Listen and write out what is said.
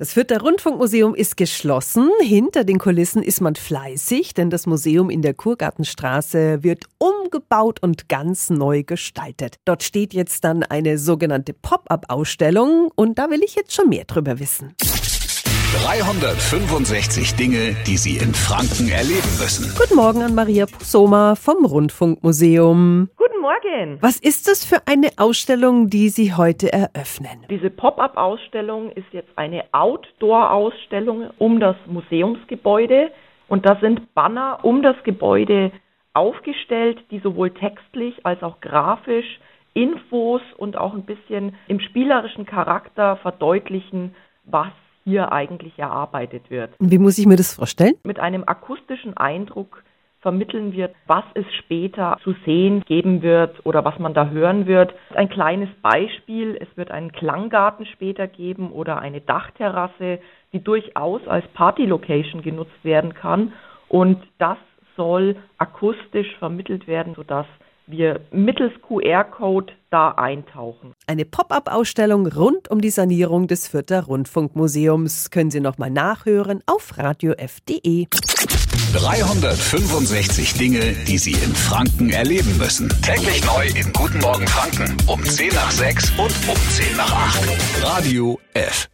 Das Fürther Rundfunkmuseum ist geschlossen. Hinter den Kulissen ist man fleißig, denn das Museum in der Kurgartenstraße wird umgebaut und ganz neu gestaltet. Dort steht jetzt dann eine sogenannte Pop-up-Ausstellung und da will ich jetzt schon mehr drüber wissen. 365 Dinge, die Sie in Franken erleben müssen. Guten Morgen an Maria Pusoma vom Rundfunkmuseum. Morgen. Was ist das für eine Ausstellung, die Sie heute eröffnen? Diese Pop-up-Ausstellung ist jetzt eine Outdoor-Ausstellung um das Museumsgebäude und da sind Banner um das Gebäude aufgestellt, die sowohl textlich als auch grafisch Infos und auch ein bisschen im spielerischen Charakter verdeutlichen, was hier eigentlich erarbeitet wird. Wie muss ich mir das vorstellen? Mit einem akustischen Eindruck vermitteln wird, was es später zu sehen geben wird oder was man da hören wird. Ein kleines Beispiel, es wird einen Klanggarten später geben oder eine Dachterrasse, die durchaus als Party-Location genutzt werden kann und das soll akustisch vermittelt werden, sodass wir mittels QR-Code da eintauchen. Eine Pop-up-Ausstellung rund um die Sanierung des Fürther Rundfunkmuseums können Sie nochmal nachhören auf radiof.de. 365 Dinge, die Sie in Franken erleben müssen. Täglich neu in Guten Morgen Franken um 10 nach 6 und um 10 nach 8. Radio F.